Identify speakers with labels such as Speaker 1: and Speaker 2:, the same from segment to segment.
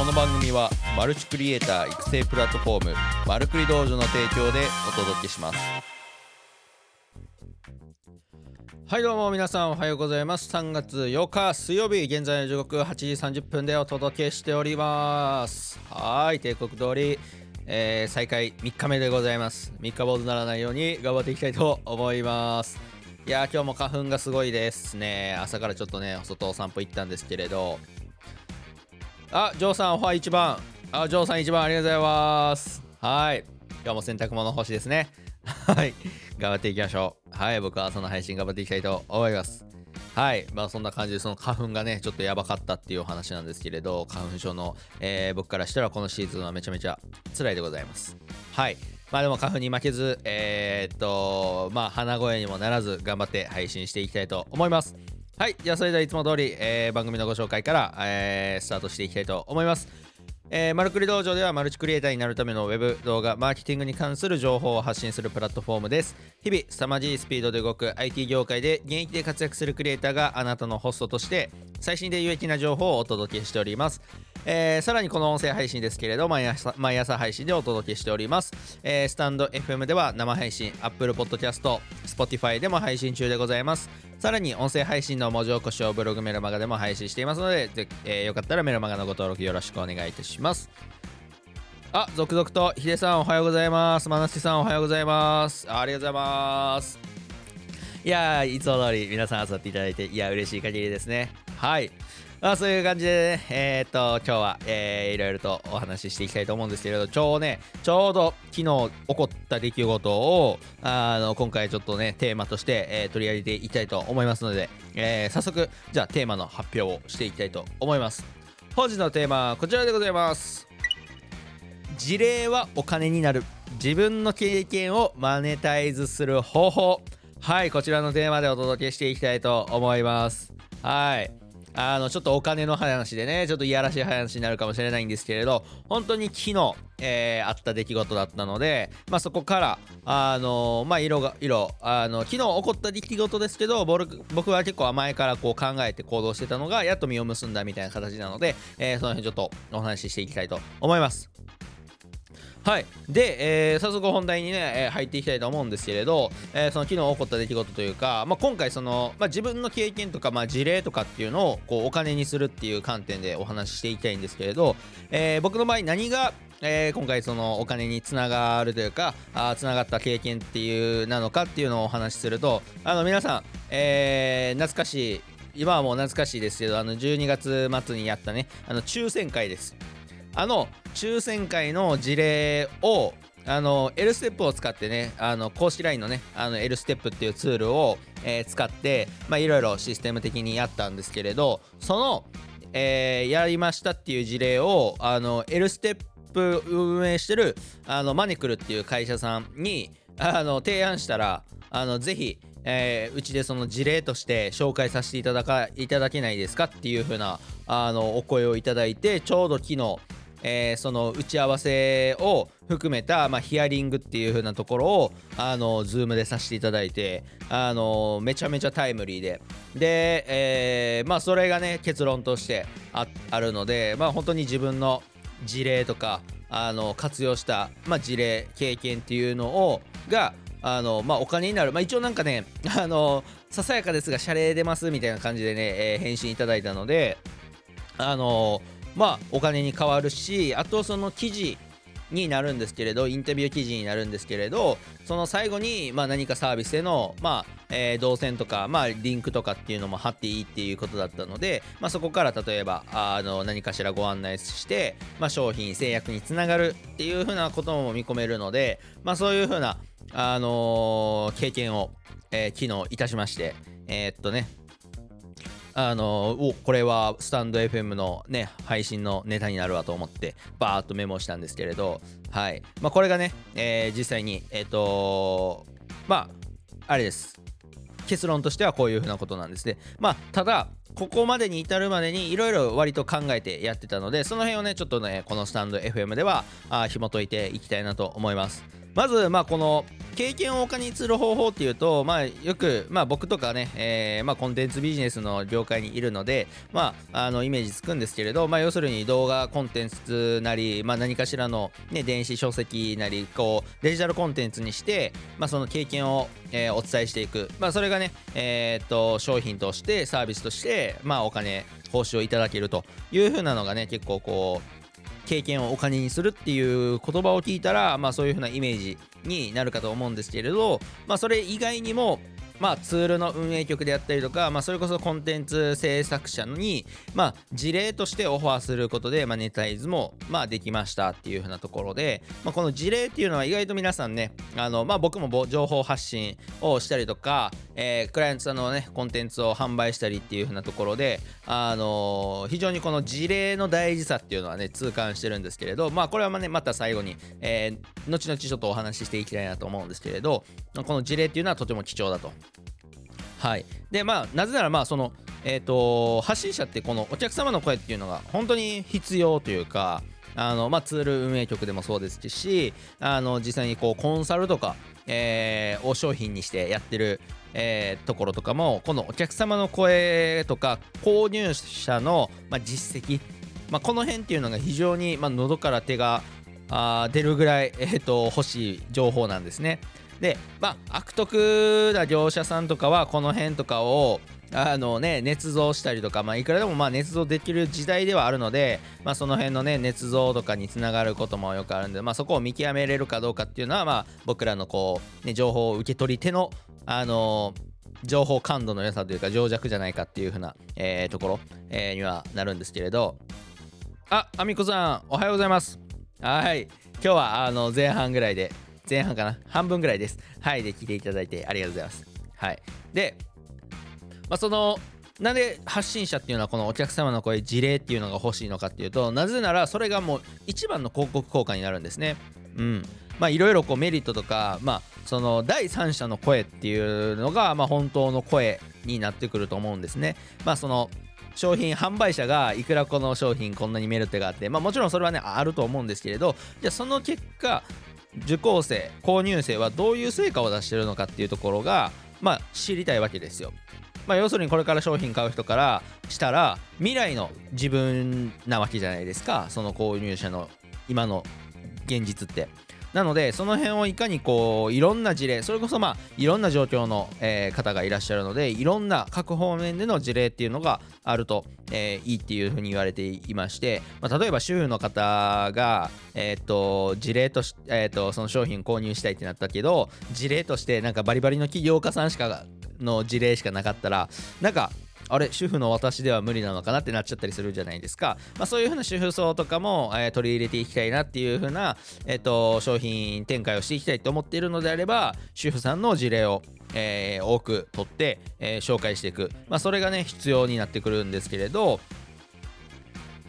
Speaker 1: この番組はマルチクリエイター育成プラットフォームマルクリ道場の提供でお届けします。はいどうも皆さんおはようございます。3月8日水曜日現在の時刻8時30分でお届けしております。はい帝国通りえー、再開3日目でございます。3日坊主ならないように頑張っていきたいと思います。いや今日も花粉がすごいですね。朝からちょっとね外お散歩行ったんですけれどあジョーさんおは一番。あジョーさん一番ありがとうございます。はい。今日も洗濯物干しですね。はい。頑張っていきましょう。はい僕は朝の配信頑張っていきたいと思います。はい。まあそんな感じでその花粉がねちょっとやばかったっていうお話なんですけれど花粉症の、えー、僕からしたらこのシーズンはめちゃめちゃ辛いでございます。はい。まあでも花粉に負けず、えー、っと、まあ鼻声にもならず頑張って配信していきたいと思います。はい。じゃあそれではいつも通り、えー、番組のご紹介から、えー、スタートしていきたいと思います。えー、マルクリ道場ではマルチクリエイターになるための Web 動画、マーケティングに関する情報を発信するプラットフォームです。日々、凄まじいスピードで動く IT 業界で現役で活躍するクリエイターがあなたのホストとして最新で有益な情報をお届けしております。えー、さらにこの音声配信ですけれど毎朝毎朝配信でお届けしております、えー、スタンド FM では生配信 Apple Podcast Spotify でも配信中でございますさらに音声配信の文字起こしをブログメルマガでも配信していますのでぜ、えー、よかったらメルマガのご登録よろしくお願いいたしますあ、続々とヒデさんおはようございます。マナスさんおはようございます。ありがとうございます。いやいつも通り皆さん集まっていただいて、いや、嬉しい限りですね。はい。まあ、そういう感じでね、えー、っと、今日は、えー、いろいろとお話ししていきたいと思うんですけれど、ちょうどね、ちょうど昨日起こった出来事を、あの、今回ちょっとね、テーマとして、えー、取り上げていきたいと思いますので、えー、早速、じゃあテーマの発表をしていきたいと思います。本日のテーマはこちらでございます。事例はお金になる。自分の経験をマネタイズする方法。はい、こちらのテーマでお届けしていきたいと思います。はい。あのちょっとお金の話でねちょっといやらしい話になるかもしれないんですけれど本当に昨日、えー、あった出来事だったので、まあ、そこからあのまあ色が色あの昨日起こった出来事ですけど僕は結構前からこう考えて行動してたのがやっと実を結んだみたいな形なので、えー、その辺ちょっとお話ししていきたいと思います。はい。で、えー、早速本題にね、えー、入っていきたいと思うんですけれど、えー、その昨日起こった出来事というか、まあ、今回その、まあ、自分の経験とか、まあ、事例とかっていうのをこうお金にするっていう観点でお話ししていきたいんですけれど、えー、僕の場合何がえー、今回そのお金につながるというかつながった経験っていうなのかっていうのをお話しするとあの皆さん、えー、懐かしい。今はもう懐かしいですけどあの12月末にやったねあの抽選会です。あの抽選会の事例をあの L ステップを使ってねあの公式 LINE のねあの L ステップっていうツールを、えー、使っていろいろシステム的にやったんですけれどその、えー、やりましたっていう事例をあの L ステップ運営してるあのマネクルっていう会社さんにあの提案したらあのぜひえー、うちでその事例として紹介させていただかいただけないですかっていう風なあのお声をいただいてちょうど昨日えー、その打ち合わせを含めた、まあ、ヒアリングっていう風なところをあの Zoom でさせていただいてあのめちゃめちゃタイムリーで。で、えー、まあそれがね結論としてああるのでまあ本当に自分の事例とかあの活用した、まあ、事例経験っていうのをがあのまあ、お金になる、まあ、一応なんかねあのささやかですが謝礼出ますみたいな感じでね、えー、返信いただいたのであのまあお金に変わるしあとその記事になるんですけれどインタビュー記事になるんですけれどその最後に、まあ、何かサービスでの、まあえー、動線とか、まあ、リンクとかっていうのも貼っていいっていうことだったので、まあ、そこから例えばあの何かしらご案内して、まあ、商品制約につながるっていうふうなことも見込めるので、まあ、そういうふうな、あのー、経験を、えー、昨日いたしましてえー、っとねあのおこれはスタンド FM のね配信のネタになるわと思ってバーッとメモしたんですけれどはい。まあこれがね、えー、実際にえっ、ー、とまああれです。結論としてはこういうふうなことなんですね。まあただここまでに至るまでにいろいろ割と考えてやってたのでその辺をねちょっとねこのスタンド FM ではあ紐解いていきたいなと思います。まずまあこの経験をお金にする方法っていうと、まあ、よく、まあ、僕とかね、えーまあ、コンテンツビジネスの業界にいるので、まあ、あのイメージつくんですけれど、まあ、要するに動画コンテンツなり、まあ、何かしらの、ね、電子書籍なりこうデジタルコンテンツにして、まあ、その経験を、えー、お伝えしていく、まあ、それがね、えー、っと商品としてサービスとして、まあ、お金報酬をいただけるというふうなのがね結構こう経験をお金にするっていう言葉を聞いたら、まあ、そういう風なイメージになるかと思うんですけれど、まあ、それ以外にもまあ、ツールの運営局であったりとか、まあ、それこそコンテンツ制作者に、まあ、事例としてオファーすることで、まあ、ネタイズも、まあ、できましたっていうふうなところで、まあ、この事例っていうのは意外と皆さんね、あのまあ、僕も情報発信をしたりとか、えー、クライアントさんのね、コンテンツを販売したりっていうふうなところで、あのー、非常にこの事例の大事さっていうのはね、痛感してるんですけれど、まあ、これはね、また最後に、えー、後々ちょっとお話ししていきたいなと思うんですけれど、この事例っていうのはとても貴重だと。はい、でまあなぜならまあその、えーと、発信者ってこのお客様の声っていうのが本当に必要というかあの、まあ、ツール運営局でもそうですしあの実際にこうコンサルとか、えー、を商品にしてやってる、えー、ところとかもこのお客様の声とか購入者の、まあ、実績、まあ、この辺っていうのが非常に、ま、喉から手があ出るぐらい、えーと欲しい情報なんですね。でまあ悪徳な業者さんとかはこの辺とかをあのね、捏造したりとか、まあ、いくらでもまあ捏造できる時代ではあるので、まあ、その辺のね、捏造とかにつながることもよくあるんで、まあ、そこを見極めれるかどうかっていうのは、まあ、僕らのこう、ね、情報を受け取り手の、あのー、情報感度の良さというか、情弱じゃないかっていうふうな、えー、ところ、えー、にはなるんですけれど、あ、あみこさん、おはようございます。はい。今日はあの前半ぐらいで前半かな半分ぐらいです。はい。で聞いていただいてありがとうございます。はい。でまあそのなんで発信者っていうのはこのお客様の声事例っていうのが欲しいのかっていうとなぜならそれがもう一番の広告効果になるんですね。うんまあいろいろこうメリットとかまあその第三者の声っていうのがまあ本当の声になってくると思うんですね。まあその商品販売者がいくらこの商品こんなにメリットがあってまあもちろんそれはねあると思うんですけれどじゃあその結果受講生購入生はどういう成果を出してるのかっていうところがまあ知りたいわけですよ。まあ、要するにこれから商品買う人からしたら未来の自分なわけじゃないですかその購入者の今の現実って。なのでその辺をいかにこういろんな事例それこそまあいろんな状況の、えー、方がいらっしゃるのでいろんな各方面での事例っていうのがあると、えー、いいっていうふうに言われていまして、まあ、例えば主婦の方が、えー、っと事例とし、えー、っとその商品購入したいってなったけど事例としてなんかバリバリの起業家さんしかの事例しかなかったらなんかあれ主婦の私では無理なのかなってなっちゃったりするじゃないですか、まあ、そういうふうな主婦層とかも、えー、取り入れていきたいなっていうふうな、えーと、商品展開をしていきたいと思っているのであれば主婦さんの事例をえー、多く取って、えー、紹介していく、まあ、それがね必要になってくるんですけれど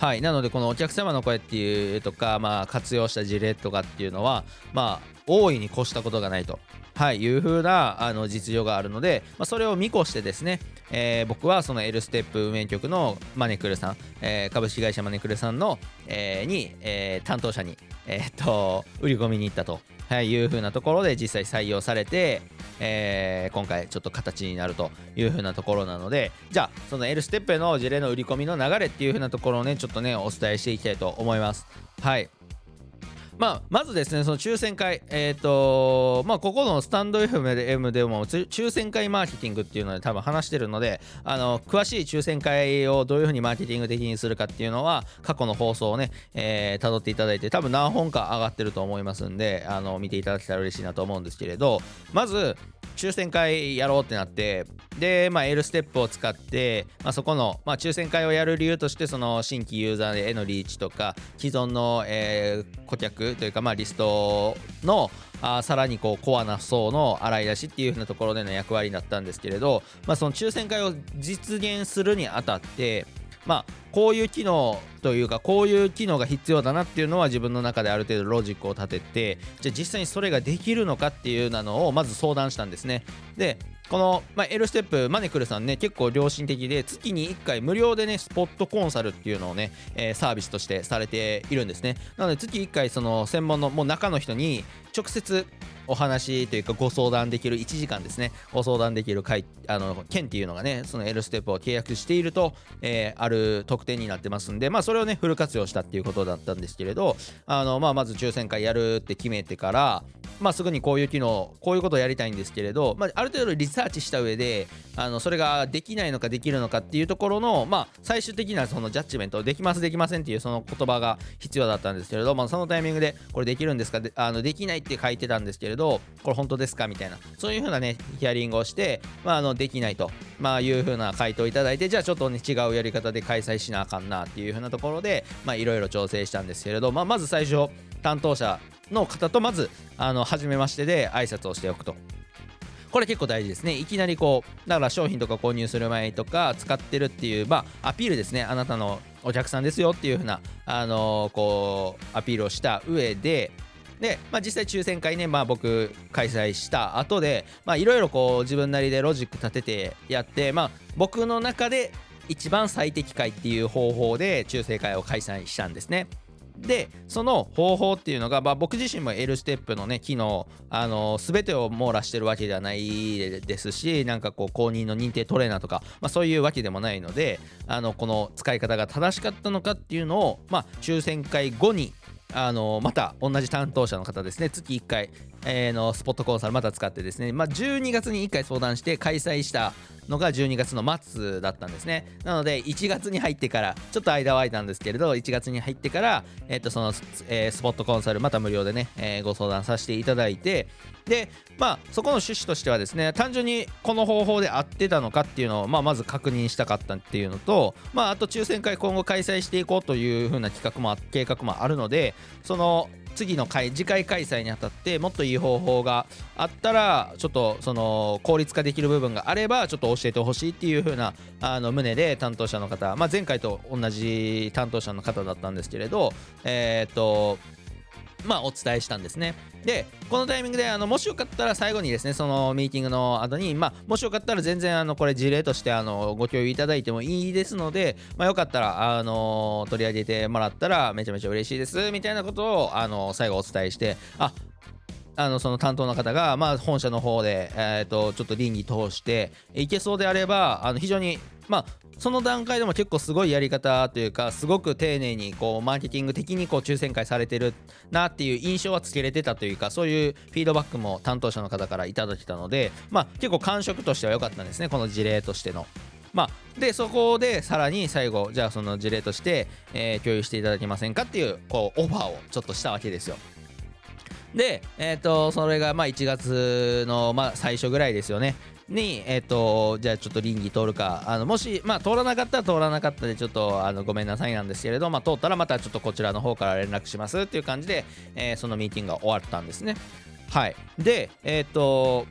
Speaker 1: はい。なのでこのお客様の声っていうとか、まあ、活用した事例とかっていうのはまあ大いに越したことがないとはい、いう風なあの実情があるので、まあ、それを見越してですね、えー、僕はその L ステップ運営局のマネクルさん、えー、株式会社マネクルさんの、えー、に、えー、担当者に、えー、っと売り込みに行ったと、はい、いう風なところで実際採用されて、えー、今回ちょっと形になるというふうなところなのでじゃあその L ステップへの事例の売り込みの流れっていうふうなところをねちょっとねお伝えしていきたいと思います。はい。まあ、まずですね、その抽選会、えっ、ー、と、まあ、ここのスタンド FM でも、抽選会マーケティングっていうので多分話してるので、あの、詳しい抽選会をどういうふうにマーケティング的にするかっていうのは、過去の放送をね、えー、辿っていただいて、多分何本か上がってると思いますんで、あの、見ていただけたら嬉しいなと思うんですけれど、まず、抽選会やろうってなってで、まあ、L ステップを使って、まあ、そこの、まあ、抽選会をやる理由としてその新規ユーザーへのリーチとか既存の、えー、顧客というか、まあ、リストのあさらにこうコアな層の洗い出しっていう風なところでの役割になったんですけれど、まあ、その抽選会を実現するにあたってまあこういう機能というかこういう機能が必要だなっていうのは自分の中である程度ロジックを立ててじゃあ実際にそれができるのかっていうのをまず相談したんですね。でこの、まあ、L ステップマネクルさんね結構良心的で月に1回無料でねスポットコンサルっていうのをね、えー、サービスとしてされているんですね。なので月1回その専門のもう中の人に、直接お話というかご相談できる1時間ですねご相談できる会あの件っていうのがねその L ステップを契約していると、えー、ある特典になってますんでまあそれをねフル活用したっていうことだったんですけれどあの、まあ、まず抽選会やるって決めてからまあ、すぐにこういう機能こういうことをやりたいんですけれど、まあ、ある程度リサーチした上であのそれができないのかできるのかっていうところの、まあ、最終的なそのジャッジメントできますできませんっていうその言葉が必要だったんですけれど、まあ、そのタイミングでこれできるんですか？であのできないって書いてたんですけれどこれ本当ですかみたいな。そういうふうなねヒアリングをして、まあ、あのできないと、まあ、いうふうな回答をいただいてじゃあちょっと、ね、違うやり方で開催しなあかんなっていうふうなところでいろいろ調整したんですけれど、まあ、まず最初担当者の方とまずあの初めましてで挨拶をしておくと。これ結構大事ですね。いきなりこう、だから商品とか購入する前とか使ってるっていう、まあ、アピールですね。あなたのお客さんですよっていう風な、あのー、こう、アピールをした上で、で、まあ、実際抽選会ね、まあ、僕開催した後でいろいろこう自分なりでロジック立ててやって、まあ、僕の中で一番最適解っていう方法で抽選会を開催したんですね。でその方法っていうのが、まあ、僕自身も L ステップのね機能あの全てを網羅してるわけではないですしなんかこう公認の認定トレーナーとか、まあ、そういうわけでもないのであのこの使い方が正しかったのかっていうのを、まあ、抽選会後にあのまた同じ担当者の方ですね月1回、えー、のスポットコンサルまた使ってですね、まあ、12月に1回相談して開催したのが12月の末だったんですね。なので1月に入ってからちょっと間は空いたんですけれど1月に入ってから、えー、とその、えー、スポットコンサルまた無料でね、えー、ご相談させていただいてでまあそこの趣旨としてはですね単純にこの方法で合ってたのかっていうのを、まあ、まず確認したかったっていうのとまああと抽選会今後開催していこうというふうな企画も計画もあるのでその次の回次回開催にあたってもっといい方法があったらちょっとその効率化できる部分があればちょっと教えてほしいっていう風なあの旨で担当者の方、まあ、前回と同じ担当者の方だったんですけれどえっ、とまあ、お伝えしたんですね。で、このタイミングで、あのもしよかったら最後にですね、そのミーティングの後に、まあ、もしよかったら全然、あのこれ事例としてあのご共有いただいてもいいですので、まあ、よかったら、あの取り上げてもらったらめちゃめちゃ嬉しいです、みたいなことを、あの最後お伝えして、ああのその担当の方が、まあ、本社の方で、えーと、ちょっと倫理通していけそうであればあの非常に、まあ、その段階でも結構すごいやり方というかすごく丁寧にこうマーケティング的にこう抽選会されてるなっていう印象はつけれてたというかそういうフィードバックも担当者の方からいただけたので、まあ、結構感触としては良かったんですねこの事例としての。まあ、でそこでさらに最後じゃあその事例として、えー、共有していただけませんかっていうこうオファーをちょっとしたわけですよ。で、えっ、ー、と、それがまあ1月のまあ最初ぐらいですよね。に、えっ、ー、と、じゃあちょっと倫理通るか、あのもし、まあ、通らなかったら通らなかったで、ちょっとあのごめんなさいなんですけれど、まあ、通ったらまたちょっとこちらの方から連絡しますっていう感じで、えー、そのミーティングが終わったんですね。はい。で、えっ、ー、と、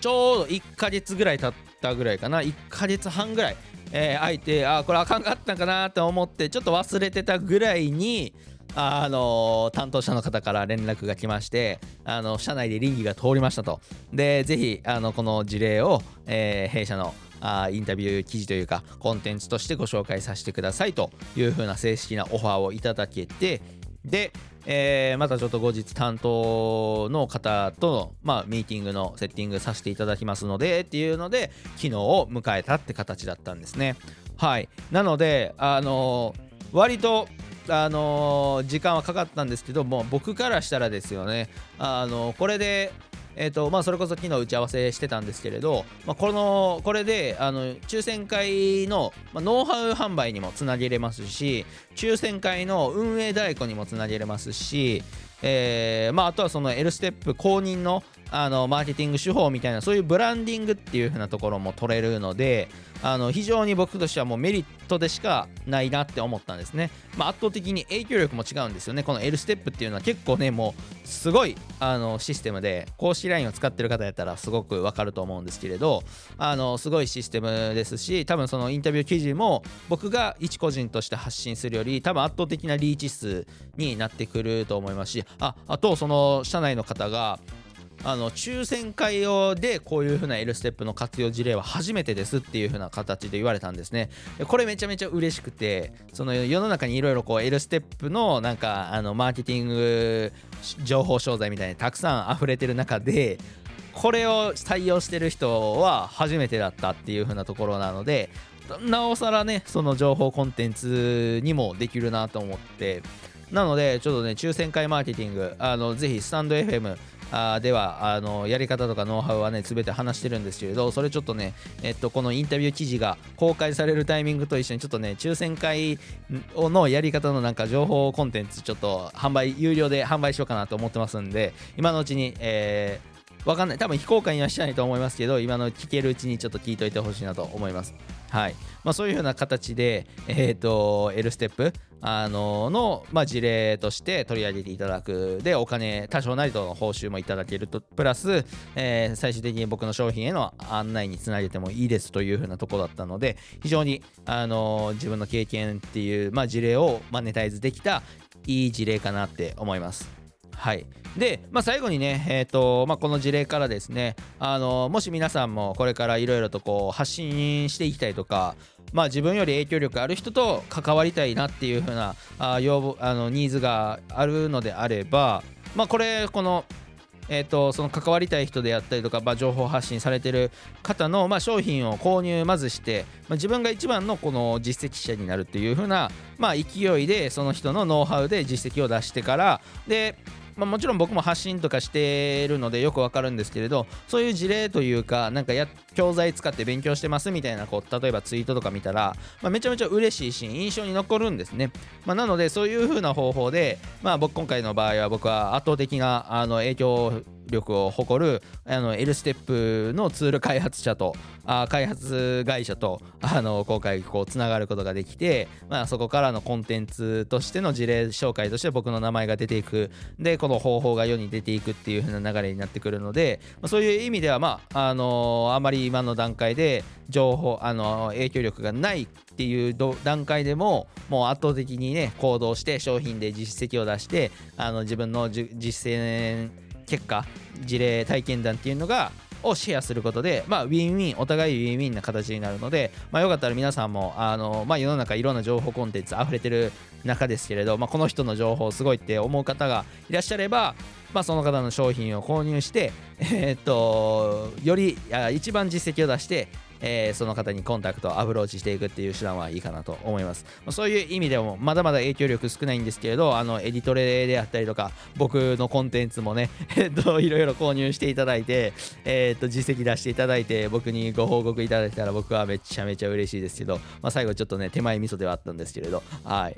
Speaker 1: ちょうど1ヶ月ぐらい経ったぐらいかな、1ヶ月半ぐらい、えー、空いて、あ、これあかんかったんかなって思って、ちょっと忘れてたぐらいに、あの担当者の方から連絡が来ましてあの社内で倫理が通りましたと。でぜひあのこの事例を、えー、弊社のあインタビュー記事というかコンテンツとしてご紹介させてくださいというふうな正式なオファーをいただけてで、えー、またちょっと後日担当の方と、まあ、ミーティングのセッティングさせていただきますのでっていうので昨日を迎えたって形だったんですね。はい。なのであのー、割とあのー、時間はかかったんですけども僕からしたらですよね。あのー、これでえーとまあ、それこそ昨日打ち合わせしてたんですけれど、まあ、このこれであの抽選会の、まあ、ノウハウ販売にもつなげれますし抽選会の運営代行にもつなげれますし、えーまあ、あとはその L ステップ公認のあのマーケティング手法みたいなそういうブランディングっていう風なところも取れるのであの非常に僕としてはもうメリットでしかないなって思ったんですね、まあ、圧倒的に影響力も違うんですよね。この L ステップっていうのは結構ねもうすごいあのシステムで公式 LINE を使ってる方やったらすごくわかると思うんですけれどあのすごいシステムですし多分そのインタビュー記事も僕が一個人として発信するより多分圧倒的なリーチ数になってくると思いますしああとその社内の方があの抽選会用でこういう風な L ステップの活用事例は初めてですっていう風な形で言われたんですね。これめちゃめちゃ嬉しくてその世の中にいろいろこう L ステップのなんかあのマーケティング情報商材みたいにたくさん溢れてる中でこれを採用してる人は初めてだったっていう風なところなのでなおさらねその情報コンテンツにもできるなと思って。なのでちょっとね抽選会マーケティングあのぜひスタンド FM あではあのやり方とかノウハウはね全て話してるんですけれどそれちょっとねえっとこのインタビュー記事が公開されるタイミングと一緒にちょっとね抽選会のやり方のなんか情報コンテンツちょっと販売有料で販売しようかなと思ってますんで今のうちにえーわかんない。多分非公開にはしてないと思いますけど今の聞けるうちにちょっと聞いといてほしいなと思います。はい。まあ、そういうふうな形で、えーと、L ステップあのの、まあ、事例として取り上げていただく。でお金多少なりとの報酬もいただけると。プラス、えー、最終的に僕の商品への案内につなげてもいいですというふうなところだったので非常に、あの自分の経験っていう、まあ、事例をマネタイズできたいい事例かなって思います。はい、で、まあ、最後にね、えーとまあ、この事例からですねあのもし皆さんもこれからいろいろとこう発信していきたいとか、まあ、自分より影響力ある人と関わりたいなっていう風なあ要望あのニーズがあるのであれば、まあ、これこのえーと、その関わりたい人であったりとか、まあ、情報発信されてる方の、まあ、商品を購入まずして、まあ、自分が一番のこの実績者になるっていう風な、まあ、勢いでその人のノウハウで実績を出してからでまあ、もちろん僕も発信とかしてるのでよくわかるんですけれどそういう事例というかなんかや教材使って勉強してますみたいなこう例えばツイートとか見たら、まあ、めちゃめちゃ嬉しいし印象に残るんですね、まあ、なのでそういう風な方法で、まあ、僕今回の場合は僕は圧倒的なあの影響力を誇るあの L ステップのツール開発者とあ開発会社とあの今回こうつながることができて、まあ、そこからのコンテンツとしての事例紹介として僕の名前が出ていく。でこの方法が世に出ていくっていう風な流れになってくるので、ま、そういう意味ではまああのあまり今の段階で情報あの影響力がないっていう段階でももう圧倒的にね行動して商品で実績を出してあの自分の実践結果事例体験談っていうのがをシェアすることで、まあ、ウィンウィン、お互いウィンウィンな形になるので、まあ、よかったら皆さんも、あの、まあ、世の中いろんな情報コンテンツ溢れてる中ですけれど、まあ、この人の情報すごいって思う方がいらっしゃれば、まあ、その方の商品を購入して、えー、っと、より一番実績を出して、えー、その方にコンタクトアプローチしていくっていう手段はいいかなと思います、ま、そういう意味でもまだまだ影響力少ないんですけれどあのエディトレであったりとか僕のコンテンツもね えっといろいろ購入していただいてえー、っと実績出していただいて僕にご報告いただいたら僕はめちゃめちゃ嬉しいですけど、まあ、最後ちょっとね手前味噌ではあったんですけれどはい。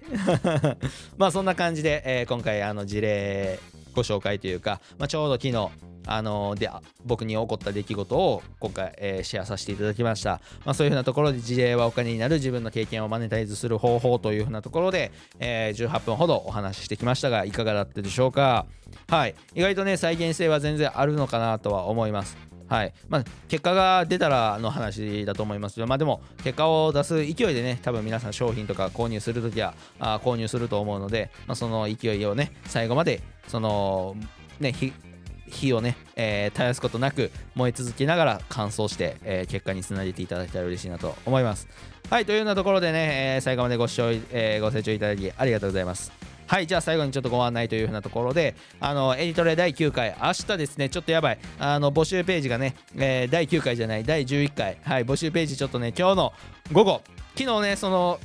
Speaker 1: まあそんな感じで、えー、今回あの事例ご紹介というか、まあ、ちょうど昨日あので僕に起こった出来事を今回、えー、シェアさせていただきました、まあ、そういうふうなところで事例はお金になる自分の経験をマネタイズする方法というふうなところで、えー、18分ほどお話ししてきましたがいかがだったでしょうか？はい。意外とね再現性は全然あるのかなとは思います。はい。まあ、結果が出たらの話だと思います。まあでも結果を出す勢いでね多分皆さん商品とか購入するときはあ購入すると思うので、まあ、その勢いをね最後までそのね火をね、えー、絶やすことなく燃え続けながら乾燥して、えー、結果につなげていただけたら嬉しいなと思います。はい、というようなところでね、えー、最後までご視聴、えー、ご清聴いただきありがとうございます。はい、じゃあ最後にちょっとご案内というふうなところで、あの、エディトレ第9回、明日ですね、ちょっとやばい、あの、募集ページがね、えー、第9回じゃない、第11回、はい、募集ページちょっとね、今日の午後、昨日ね、その、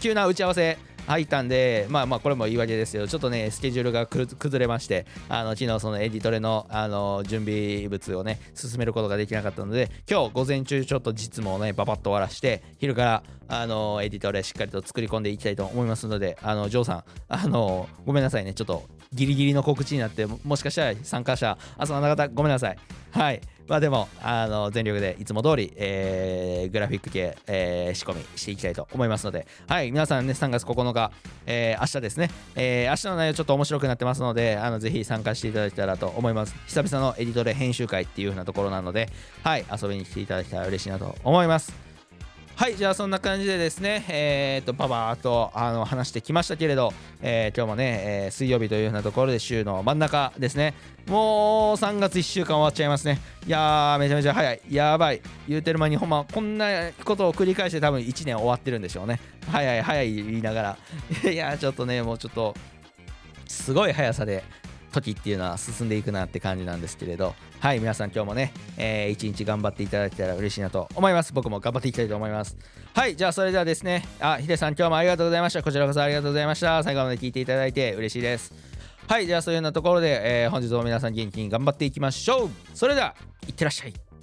Speaker 1: 急な打ち合わせ、入ったんで、まあまあこれも言い訳ですけど、ちょっとね、スケジュールが崩れまして、あの昨日そのエディトレのあの準備物をね、進めることができなかったので、今日午前中ちょっと実務をね、ばばっと終わらして、昼からあのエディトレしっかりと作り込んでいきたいと思いますので、あのジョーさん、あのごめんなさいね、ちょっとギリギリの告知になって、もしかしたら参加者、あ、その方、ごめんなさい。はい。まあでも、あの、全力でいつも通り、えー、グラフィック系、えー、仕込みしていきたいと思いますので、はい、皆さんね、3月9日、えー、明日ですね、えー、明日の内容ちょっと面白くなってますので、あの、ぜひ参加していただけたらと思います。久々のエディトレ編集会っていう風なところなので、はい、遊びに来ていただけたら嬉しいなと思います。はいじゃあそんな感じでですねえー、っとパパとあの話してきましたけれど、えー、今日もね、えー、水曜日というようなところで週の真ん中ですね。もう3月1週間終わっちゃいますね。いやーめちゃめちゃ早い。やばい。言うてる間にほんまこんなことを繰り返して多分1年終わってるんでしょうね。早い早い言いながら。いやちょっとねもうちょっとすごい速さで時っていうのは進んでいくなって感じなんですけれど。はい皆さん今日もね、えー、一日頑張っていただけたら嬉しいなと思います。僕も頑張っていきたいと思います。はいじゃあそれではですねあヒデさん今日もありがとうございました。こちらこそありがとうございました。最後まで聞いていただいて嬉しいです。はいじゃあそういうようなところで、えー、本日も皆さん元気に頑張っていきましょう。それではいってらっしゃい。